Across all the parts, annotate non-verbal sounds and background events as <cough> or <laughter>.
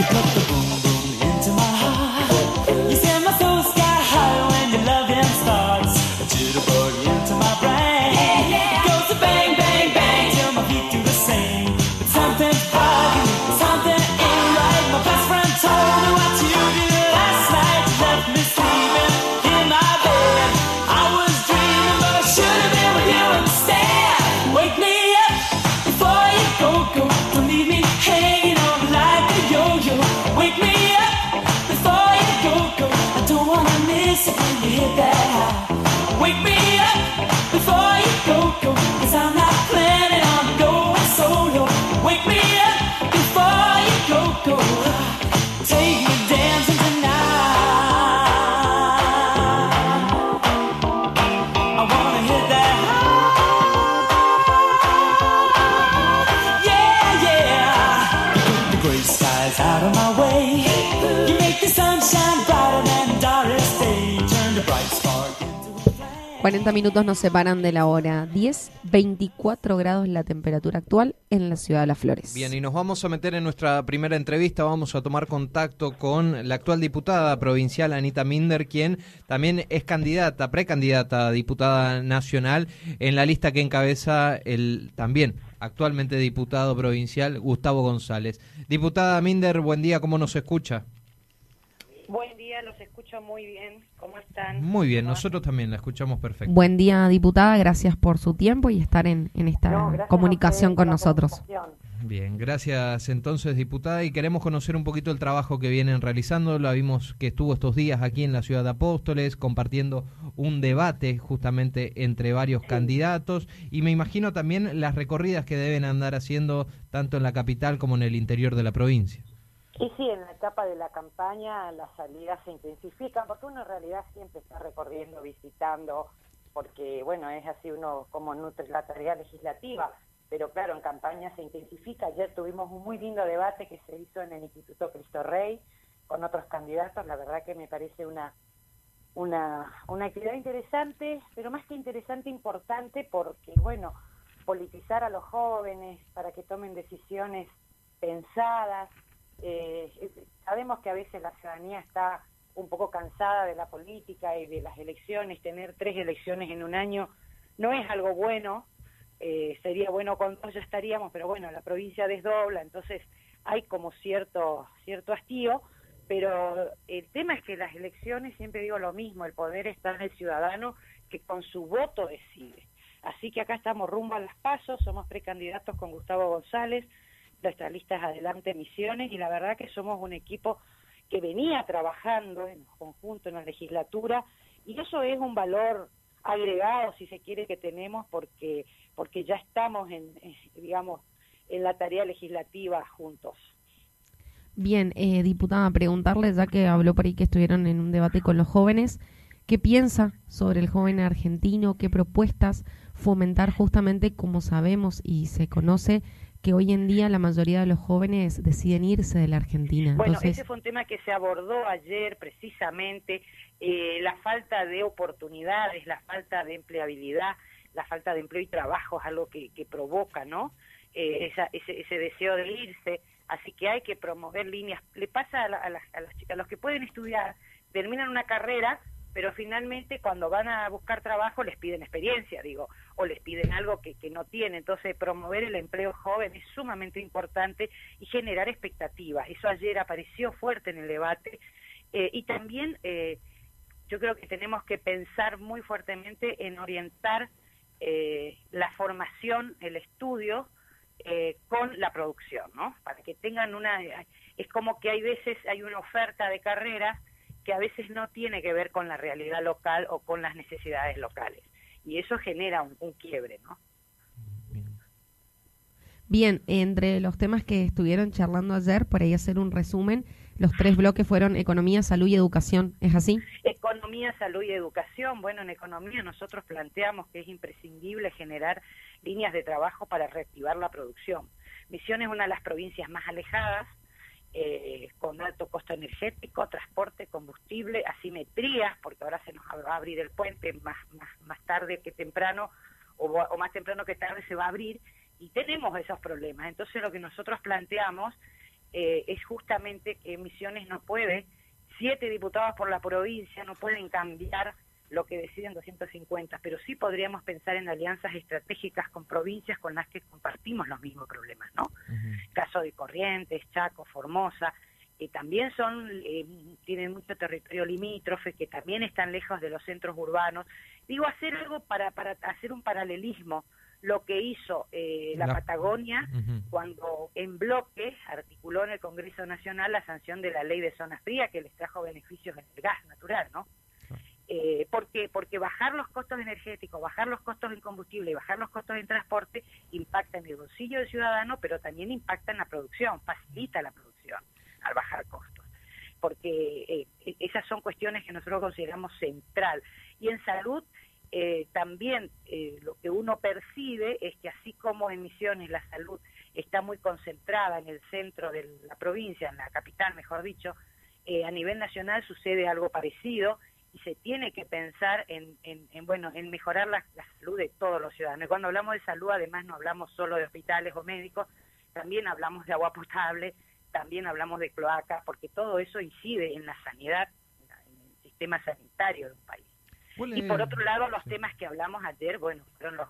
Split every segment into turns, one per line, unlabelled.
You put the boom boom. you there. Wake me up before you go, go.
40 minutos nos separan de la hora 10, 24 grados la temperatura actual en la ciudad de Las Flores.
Bien, y nos vamos a meter en nuestra primera entrevista, vamos a tomar contacto con la actual diputada provincial Anita Minder, quien también es candidata, precandidata a diputada nacional en la lista que encabeza el también actualmente diputado provincial Gustavo González. Diputada Minder, buen día, ¿cómo nos escucha?
Buen día, los escucho muy bien. ¿Cómo están?
Muy bien, nosotros también la escuchamos perfecto.
Buen día, diputada. Gracias por su tiempo y estar en, esta comunicación con nosotros.
Bien, gracias entonces, diputada. Y queremos conocer un poquito el trabajo que vienen realizando. La vimos que estuvo estos días aquí en la ciudad de Apóstoles compartiendo un debate justamente entre varios candidatos. Y me imagino también las recorridas que deben andar haciendo tanto en la capital como en el interior de la provincia.
Y sí, en la etapa de la campaña las salidas se intensifican, porque uno en realidad siempre está recorriendo, visitando, porque bueno, es así uno como nutre la tarea legislativa, pero claro, en campaña se intensifica. Ayer tuvimos un muy lindo debate que se hizo en el Instituto Cristo Rey con otros candidatos, la verdad que me parece una, una, una actividad interesante, pero más que interesante, importante, porque bueno, politizar a los jóvenes para que tomen decisiones pensadas, eh, sabemos que a veces la ciudadanía está un poco cansada de la política y de las elecciones, tener tres elecciones en un año no es algo bueno, eh, sería bueno con dos ya estaríamos, pero bueno, la provincia desdobla, entonces hay como cierto, cierto hastío, pero el tema es que las elecciones, siempre digo lo mismo, el poder está en el ciudadano que con su voto decide. Así que acá estamos rumbo a las pasos, somos precandidatos con Gustavo González, nuestra lista es Adelante Misiones y la verdad que somos un equipo que venía trabajando en conjunto en la legislatura y eso es un valor agregado si se quiere que tenemos porque porque ya estamos en digamos en la tarea legislativa juntos.
Bien, eh, diputada, preguntarle, ya que habló por ahí que estuvieron en un debate con los jóvenes, ¿qué piensa sobre el joven argentino? ¿Qué propuestas fomentar justamente, como sabemos y se conoce, que hoy en día la mayoría de los jóvenes deciden irse de la Argentina.
Bueno, ese fue un tema que se abordó ayer precisamente, eh, la falta de oportunidades, la falta de empleabilidad, la falta de empleo y trabajo es algo que, provoca, ¿no? Eh, esa, ese, ese deseo de irse, así que hay que promover líneas. Le pasa a, a, a, a los que pueden estudiar, terminan una carrera, pero finalmente cuando van a buscar trabajo les piden experiencia, digo, o les piden algo que, que no tienen. Entonces, promover el empleo joven es sumamente importante y generar expectativas. Eso ayer apareció fuerte en el debate. Eh, y también eh, yo creo que tenemos que pensar muy fuertemente en orientar eh, la formación, el estudio, con la producción, ¿no? Para que tengan una... Es como que hay veces, hay una oferta de carreras que a veces no tiene que ver con la realidad local o con las necesidades locales. Y eso genera un, quiebre, ¿no?
Bien, entre los temas que estuvieron charlando ayer, por ahí hacer un resumen, los tres bloques fueron economía, salud y educación, ¿es así?
Economía, salud y educación. Bueno, en economía nosotros planteamos que es imprescindible generar líneas de trabajo para reactivar la producción. Misión es una de las provincias más alejadas, eh, con alto costo energético, transporte, combustible, asimetrías, porque ahora se nos va a abrir el puente más, más, más tarde que temprano, o, más temprano que tarde se va a abrir, y tenemos esos problemas. Entonces lo que nosotros planteamos eh, es justamente que Misiones no puede, siete diputados por la provincia no pueden cambiar lo que deciden 250, pero sí podríamos pensar en alianzas estratégicas con provincias con las que compartimos los mismos problemas, ¿no? Caso de Corrientes, Chaco, Formosa, que también son eh, tienen mucho territorio limítrofe, que también están lejos de los centros urbanos. Digo, hacer algo para, para hacer un paralelismo, lo que hizo eh, la, Patagonia cuando en bloque articuló en el Congreso Nacional la sanción de la ley de zona fría que les trajo beneficios en el gas natural, ¿no? Eh, porque porque bajar los costos energéticos, bajar los costos en combustible y bajar los costos en transporte impacta en el bolsillo del ciudadano, pero también impacta en la producción, facilita la producción al bajar costos. Porque eh, e-, esas son cuestiones que nosotros consideramos central. Y en salud eh, también eh, lo que uno percibe es que así como en Misiones la salud está muy concentrada en el centro de la provincia, en la capital mejor dicho, a nivel nacional sucede algo parecido y se tiene que pensar en, en, bueno en mejorar la, salud de todos los ciudadanos. cuando hablamos de salud, además no hablamos solo de hospitales o médicos, también hablamos de agua potable, también hablamos de cloaca, porque todo eso incide en la sanidad, en el sistema sanitario de un país. Y por otro lado, los temas que hablamos ayer, bueno, fueron los,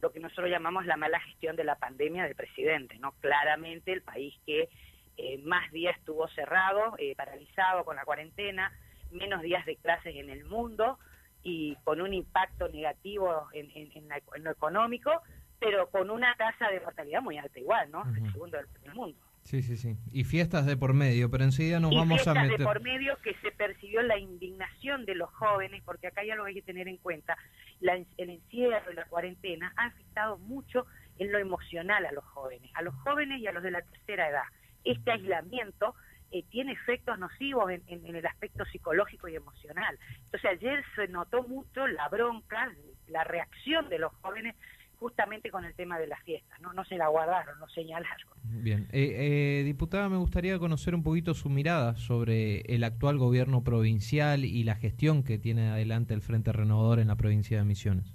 lo que nosotros llamamos la mala gestión de la pandemia del presidente, ¿no? Claramente el país que eh, más días estuvo cerrado, eh, paralizado con la cuarentena, menos días de clases en el mundo y con un impacto negativo en, en, lo económico, pero con una tasa de mortalidad muy alta igual, ¿no? El segundo del, mundo.
Sí, sí, sí. Y fiestas de por medio, pero enseguida nos vamos a meter...
de por medio que se percibió la indignación de los jóvenes, porque acá ya lo hay que tener en cuenta, la, el encierro y la cuarentena ha afectado mucho en lo emocional a los jóvenes, a los jóvenes y a los de la tercera edad. Este aislamiento eh, tiene efectos nocivos en, en, el aspecto psicológico y emocional. Entonces ayer se notó mucho la bronca, la reacción de los jóvenes justamente con el tema de las fiestas, ¿no? No se la guardaron, no señalaron.
Bien. Eh, eh, diputada, me gustaría conocer un poquito su mirada sobre el actual gobierno provincial y la gestión que tiene adelante el Frente Renovador en la provincia de Misiones.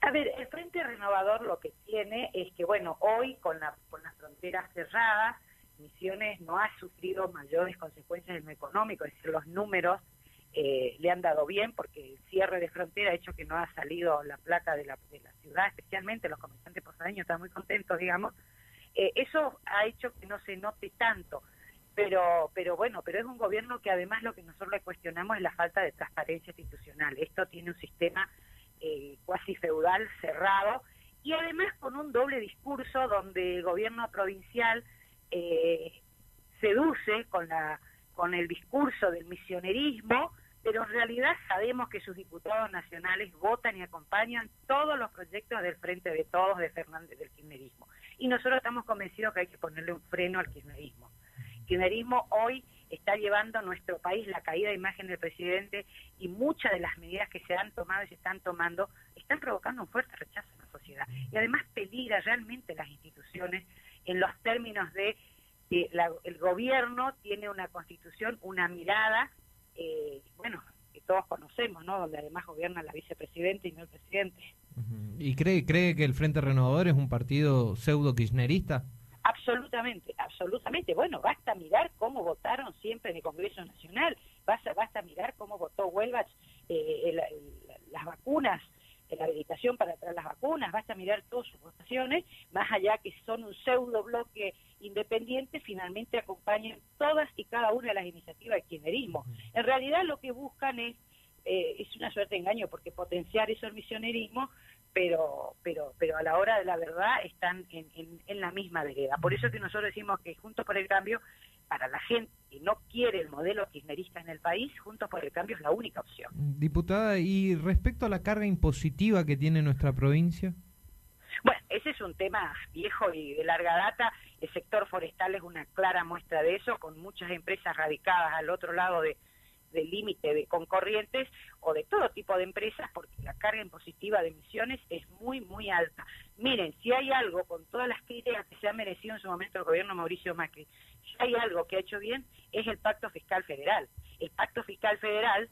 A ver, el Frente Renovador lo que tiene es que, bueno, hoy con, la, con las fronteras cerradas, Misiones no ha sufrido mayores consecuencias en lo económico, es decir, los números eh, le han dado bien porque el cierre de frontera ha hecho que no ha salido la plata de la, de la ciudad, especialmente los comerciantes posadeños están muy contentos, digamos. Eh, eso ha hecho que no se note tanto, pero, pero bueno, pero es un gobierno que además lo que nosotros le cuestionamos es la falta de transparencia institucional. Esto tiene un sistema eh, cuasi feudal cerrado y además con un doble discurso donde el gobierno provincial eh, seduce con la con el discurso del misionerismo pero en realidad sabemos que sus diputados nacionales votan y acompañan todos los proyectos del Frente de Todos de Fernández del kirchnerismo. Y nosotros estamos convencidos que hay que ponerle un freno al kirchnerismo. El kirchnerismo hoy está llevando a nuestro país la caída de imagen del presidente y muchas de las medidas que se han tomado y se están tomando están provocando un fuerte rechazo en la sociedad. Y además peligra realmente las instituciones en los términos de que el gobierno tiene una constitución, una mirada eh, bueno, que todos conocemos, ¿no? Donde además gobierna la vicepresidenta y no el presidente.
¿Y cree, cree que el Frente Renovador es un partido pseudo kirchnerista?
Absolutamente, absolutamente. Bueno, basta mirar cómo votaron siempre en el Congreso Nacional, basta, basta mirar cómo votó Huelva eh, las vacunas la habilitación para traer las vacunas, basta mirar todas sus votaciones, más allá que son un pseudo bloque independiente, finalmente acompañan todas y cada una de las iniciativas de kirchnerismo. En realidad lo que buscan es, eh, es una suerte de engaño, porque potenciar eso el misionerismo, pero, pero, pero a la hora de la verdad están en, en, la misma vereda. Por eso que nosotros decimos que Juntos por el Cambio, para la gente no quiere el modelo kirchnerista en el país, Juntos por el Cambio es la única opción.
Diputada, y respecto a la carga impositiva que tiene nuestra provincia.
Bueno, ese es un tema viejo y de larga data. El sector forestal es una clara muestra de eso, con muchas empresas radicadas al otro lado de, del límite de concorrientes o de todo tipo de empresas porque la carga impositiva de emisiones es muy, muy alta. Miren, si hay algo con todas las críticas que se ha merecido en su momento el gobierno Mauricio Macri, si hay algo que ha hecho bien es el Pacto Fiscal Federal. El Pacto Fiscal Federal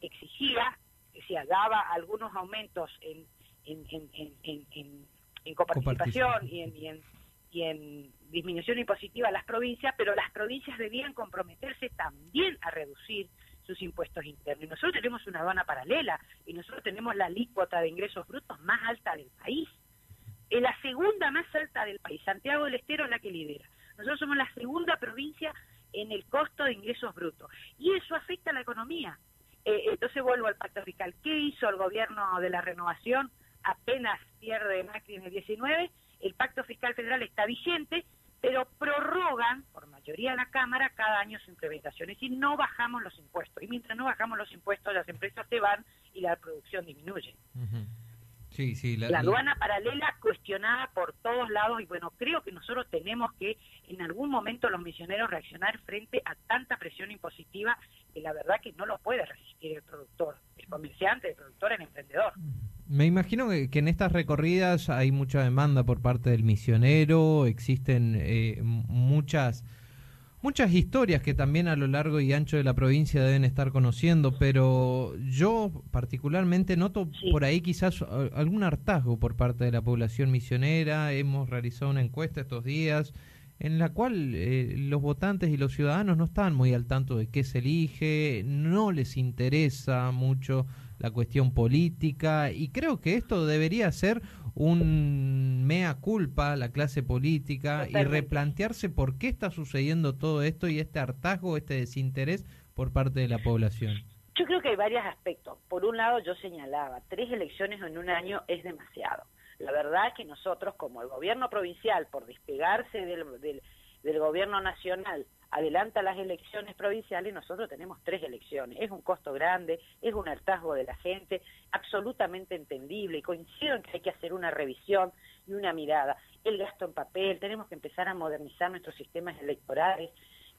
exigía, decía, daba algunos aumentos en, en, en, en, en coparticipación y en, y en y en disminución impositiva a las provincias, pero las provincias debían comprometerse también a reducir sus impuestos internos. Y nosotros tenemos una aduana paralela y nosotros tenemos la alícuota de ingresos brutos más alta del país. Es la segunda más alta del país. Santiago del Estero es la que lidera. Nosotros somos la segunda provincia en el costo de ingresos brutos. Y eso afecta a la economía. Eh, entonces vuelvo al pacto fiscal. ¿Qué hizo el gobierno de la renovación? Apenas pierde Macri en el 19, el pacto fiscal federal está vigente, pero prorrogan, por mayoría de la Cámara, cada año su implementación. Es decir, no bajamos los impuestos. Y mientras no bajamos los impuestos, las empresas se van y la producción disminuye.
Sí, sí,
la, aduana paralela cuestionada por todos lados y bueno, creo que nosotros tenemos que en algún momento los misioneros reaccionar frente a tanta presión impositiva que la verdad que no lo puede resistir el productor, el comerciante, el productor, el emprendedor.
Me imagino que, en estas recorridas hay mucha demanda por parte del misionero, existen eh, muchas muchas historias que también a lo largo y ancho de la provincia deben estar conociendo, pero yo particularmente noto por ahí quizás algún hartazgo por parte de la población misionera. Hemos realizado una encuesta estos días en la cual eh, los votantes y los ciudadanos no están muy al tanto de qué se elige, no les interesa mucho la cuestión política y creo que esto debería ser un mea culpa la clase política y replantearse por qué está sucediendo todo esto y este hartazgo, este desinterés por parte de la población.
Yo creo que hay varios aspectos. Por un lado, yo señalaba, tres elecciones en un año es demasiado. La verdad es que nosotros, como el gobierno provincial, por despegarse del, del, gobierno nacional, adelanta las elecciones provinciales, nosotros tenemos tres elecciones. Es un costo grande, es un hartazgo de la gente, absolutamente entendible y coincido en que hay que hacer una revisión y una mirada. El gasto en papel, tenemos que empezar a modernizar nuestros sistemas electorales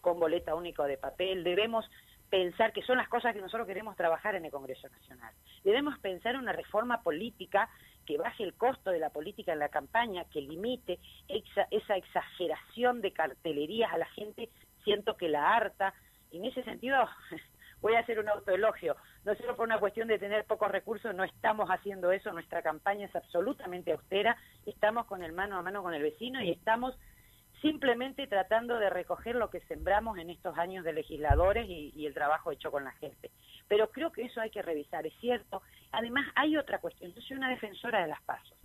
con boleta único de papel, debemos pensar que son las cosas que nosotros queremos trabajar en el Congreso Nacional. Debemos pensar una reforma política que baje el costo de la política en la campaña, que limite esa, exageración de cartelerías a la gente siento que la harta. En ese sentido, <laughs> voy a hacer un autoelogio. No solo por una cuestión de tener pocos recursos, no estamos haciendo eso. Nuestra campaña es absolutamente austera. Estamos con el mano a mano con el vecino y estamos simplemente tratando de recoger lo que sembramos en estos años de legisladores y, el trabajo hecho con la gente. Pero creo que eso hay que revisar, es cierto. Además, hay otra cuestión. Yo soy una defensora de las pasos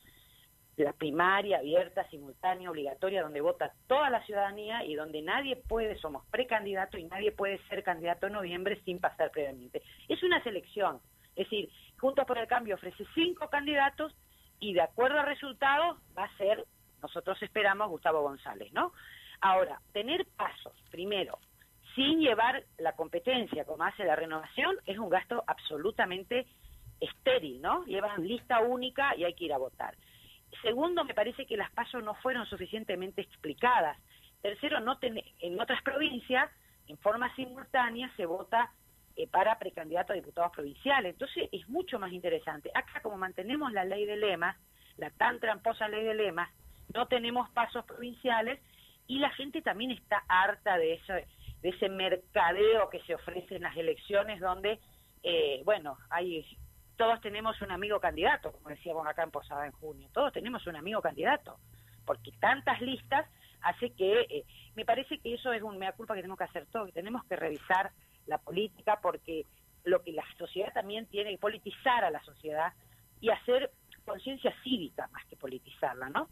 la primaria abierta, simultánea, obligatoria, donde vota toda la ciudadanía y donde nadie puede, somos precandidato y nadie puede ser candidato en noviembre sin pasar previamente. Es una selección, es decir, Juntos por el Cambio ofrece cinco candidatos y de acuerdo al resultado va a ser, nosotros esperamos, Gustavo González, ¿no? Ahora, tener pasos, primero, sin llevar la competencia como hace la renovación, es un gasto absolutamente estéril, ¿no? Llevan lista única y hay que ir a votar. Segundo, me parece que las pasos no fueron suficientemente explicadas. Tercero, no en otras provincias, en forma simultánea, se vota eh, para precandidatos a diputados provinciales. Entonces, es mucho más interesante. Acá, como mantenemos la ley de lemas, la tan tramposa ley de lemas, no tenemos pasos provinciales y la gente también está harta de, eso, de ese mercadeo que se ofrece en las elecciones donde, eh, bueno, hay todos tenemos un amigo candidato, como decíamos acá en Posada en junio, todos tenemos un amigo candidato, porque tantas listas hace que, eh, me parece que eso es un mea culpa que tenemos que hacer todos, que tenemos que revisar la política, porque lo que la sociedad también tiene que politizar a la sociedad y hacer conciencia cívica más que politizarla, ¿no?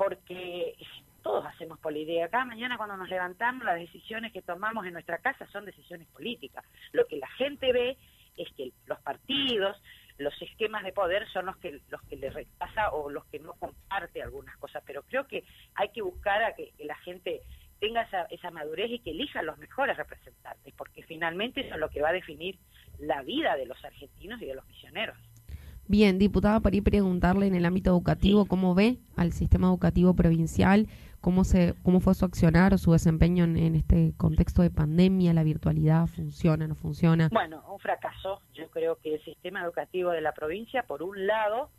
Porque todos hacemos política. Cada mañana cuando nos levantamos, las decisiones que tomamos en nuestra casa son decisiones políticas. Lo que la gente ve es que los partidos, los esquemas de poder son los que los que le rechaza o los que no comparte algunas cosas, pero creo que hay que buscar a que, la gente tenga esa, esa madurez y que elija los mejores representantes, porque finalmente eso es lo que va a definir la vida de los argentinos y de los misioneros.
Bien, diputada, para ir preguntarle en el ámbito educativo, ¿cómo ve al sistema educativo provincial? ¿Cómo, se, cómo fue su accionar o su desempeño en, este contexto de pandemia? ¿La virtualidad funciona, no funciona?
Bueno, un fracaso. Yo creo que el sistema educativo de la provincia, por un lado,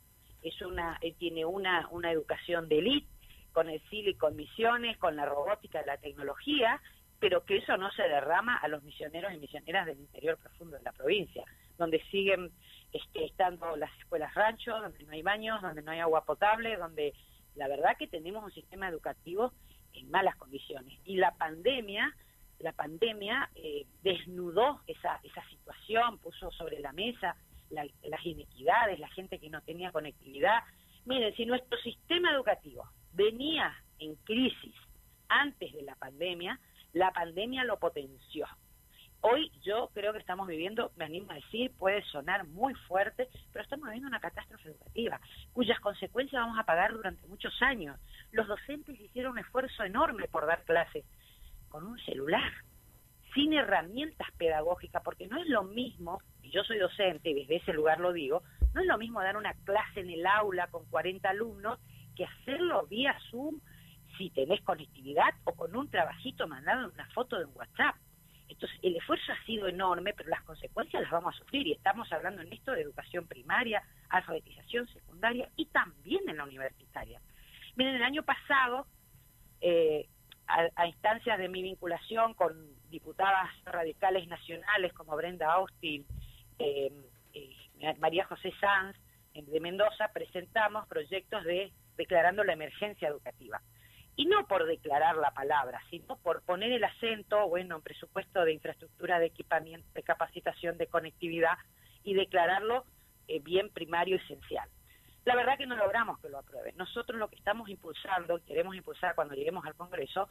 es una eh, tiene una, una educación de élite, con el CILI, con misiones, con la robótica, la tecnología, pero que eso no se derrama a los misioneros y misioneras del interior profundo de la provincia, donde siguen este, estando las escuelas rancho, donde no hay baños, donde no hay agua potable, donde la verdad que tenemos un sistema educativo en malas condiciones. Y la pandemia, la pandemia eh, desnudó esa, esa situación, puso sobre la mesa las inequidades, la gente que no tenía conectividad. Miren, si nuestro sistema educativo venía en crisis antes de la pandemia, la pandemia lo potenció. Hoy yo creo que estamos viviendo, me animo a decir, puede sonar muy fuerte, pero estamos viviendo una catástrofe educativa, cuyas consecuencias vamos a pagar durante muchos años. Los docentes hicieron un esfuerzo enorme por dar clases con un celular, sin herramientas pedagógicas, porque no es lo mismo, y yo soy docente y desde ese lugar lo digo, no es lo mismo dar una clase en el aula con 40 alumnos que hacerlo vía Zoom si tenés conectividad o con un trabajito mandado en una foto de un WhatsApp. Entonces, el esfuerzo ha sido enorme, pero las consecuencias las vamos a sufrir y estamos hablando en esto de educación primaria, alfabetización secundaria y también en la universitaria. Miren, el año pasado, eh, a, instancias de mi vinculación con diputadas radicales nacionales como Brenda Austin, eh, eh, María José Sanz de Mendoza, presentamos proyectos de declarando la emergencia educativa y no por declarar la palabra, sino por poner el acento, bueno, en presupuesto de infraestructura de equipamiento, de capacitación, de conectividad y declararlo eh, bien primario esencial. La verdad que no logramos que lo aprueben. Nosotros lo que estamos impulsando, queremos impulsar cuando lleguemos al Congreso,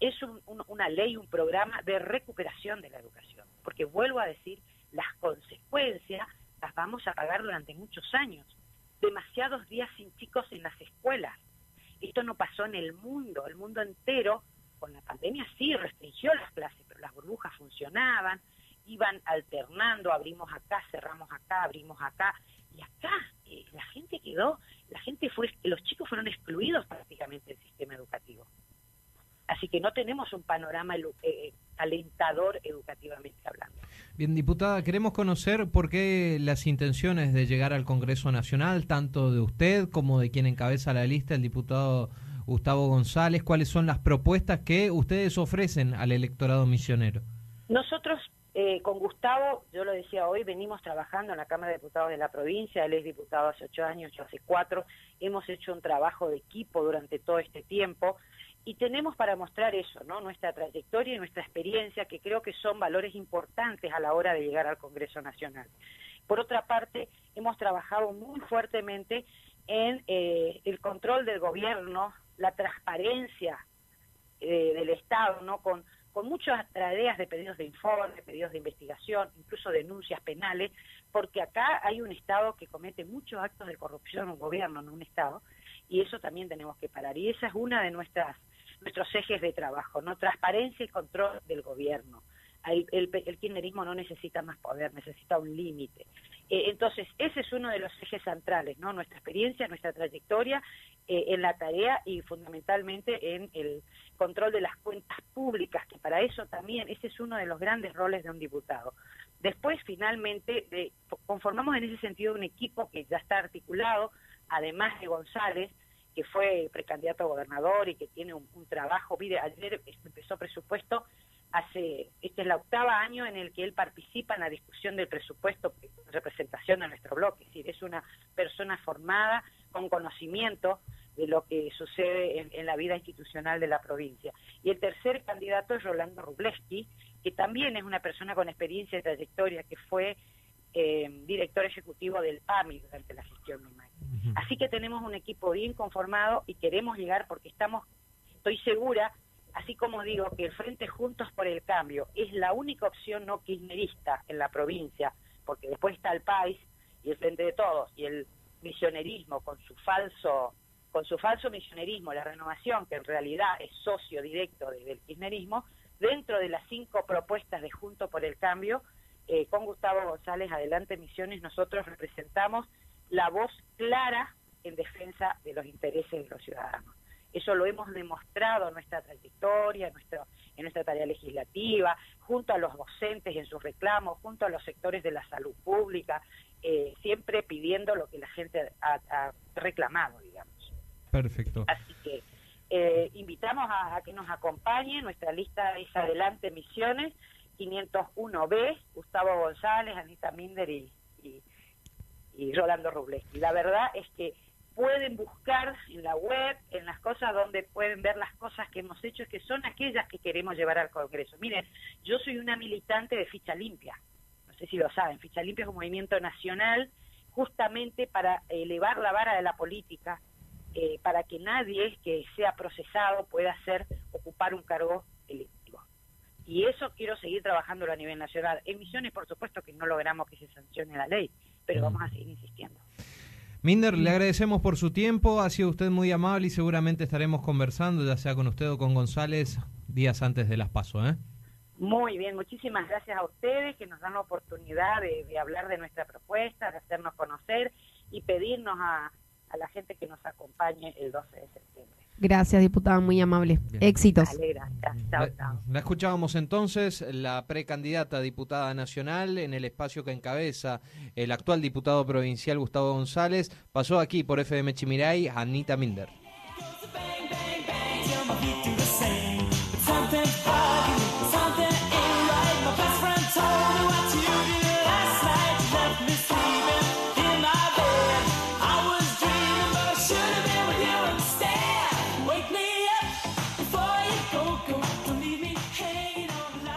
es una ley, un programa de recuperación de la educación. Porque vuelvo a decir, las consecuencias las vamos a pagar durante muchos años. Demasiados días sin chicos en las escuelas, esto no pasó en el mundo, el mundo entero, con la pandemia sí restringió las clases, pero las burbujas funcionaban, iban alternando, abrimos acá, cerramos acá, abrimos acá, y acá eh, la gente quedó, la gente fue, los chicos fueron excluidos prácticamente del sistema educativo. Así que no tenemos un panorama eh, alentador educativamente hablando.
Bien, diputada, queremos conocer por qué las intenciones de llegar al Congreso Nacional, tanto de usted como de quien encabeza la lista, el diputado Gustavo González, cuáles son las propuestas que ustedes ofrecen al electorado misionero.
Nosotros eh, con Gustavo, yo lo decía hoy, venimos trabajando en la Cámara de Diputados de la provincia, él es diputado hace ocho años, yo hace cuatro, hemos hecho un trabajo de equipo durante todo este tiempo y tenemos para mostrar eso, ¿no? Nuestra trayectoria y nuestra experiencia, que creo que son valores importantes a la hora de llegar al Congreso Nacional. Por otra parte, hemos trabajado muy fuertemente en eh, el control del gobierno, la transparencia eh, del Estado, ¿no? Con, con muchas tareas de pedidos de informe, pedidos de investigación, incluso denuncias penales, porque acá hay un Estado que comete muchos actos de corrupción, un gobierno, no un Estado, y eso también tenemos que parar. Y esa es una de nuestras nuestros ejes de trabajo, ¿no? Transparencia y control del gobierno. El, el, kirchnerismo no necesita más poder, necesita un límite. Eh, entonces, ese es uno de los ejes centrales, ¿no? Nuestra experiencia, nuestra trayectoria eh, en la tarea y fundamentalmente en el control de las cuentas públicas, que para eso también, ese es uno de los grandes roles de un diputado. Después, finalmente, de, conformamos en ese sentido un equipo que ya está articulado, además de González, que fue precandidato a gobernador y que tiene un, trabajo, mire, ayer empezó presupuesto, hace, este es el octava año en el que él participa en la discusión del presupuesto en representación de nuestro bloque, es decir, es una persona formada con conocimiento de lo que sucede en, la vida institucional de la provincia. Y el tercer candidato es Rolando Rubleski, que también es una persona con experiencia y trayectoria, que fue eh, director ejecutivo del PAMI durante la gestión de Así que tenemos un equipo bien conformado y queremos llegar porque estamos, estoy segura, así como digo que el Frente Juntos por el Cambio es la única opción no kirchnerista en la provincia, porque después está el país y el Frente de Todos y el misionerismo con su falso con su falso misionerismo, la renovación, que en realidad es socio directo del kirchnerismo, dentro de las cinco propuestas de Juntos por el Cambio, eh, con Gustavo González Adelante Misiones, nosotros representamos la voz clara en defensa de los intereses de los ciudadanos. Eso lo hemos demostrado en nuestra trayectoria, en, nuestro, en nuestra tarea legislativa, junto a los docentes en sus reclamos, junto a los sectores de la salud pública, eh, siempre pidiendo lo que la gente ha, reclamado, digamos.
Perfecto.
Así que eh, invitamos a, que nos acompañe, nuestra lista es Adelante Misiones, 501B, Gustavo González, Anita Minder y y Rolando Robles. Y la verdad es que pueden buscar en la web, en las cosas donde pueden ver las cosas que hemos hecho, que son aquellas que queremos llevar al Congreso. Miren, yo soy una militante de Ficha Limpia, no sé si lo saben, Ficha Limpia es un movimiento nacional justamente para elevar la vara de la política, eh, para que nadie que sea procesado pueda hacer ocupar un cargo. Y eso quiero seguir trabajándolo a nivel nacional. En Misiones, por supuesto, que no logramos que se sancione la ley, pero vamos a seguir insistiendo.
Minder, le agradecemos por su tiempo, ha sido usted muy amable y seguramente estaremos conversando, ya sea con usted o con González, días antes de las PASO. ¿eh?
Muy bien, muchísimas gracias a ustedes que nos dan la oportunidad de, hablar de nuestra propuesta, de hacernos conocer y pedirnos a, la gente que nos acompañe el 12 de septiembre.
Gracias, diputada, muy amable. Éxitos.
La, escuchábamos entonces, la precandidata diputada nacional en el espacio que encabeza el actual diputado provincial Gustavo González. Pasó aquí por FM Chimiray, Anita Minder.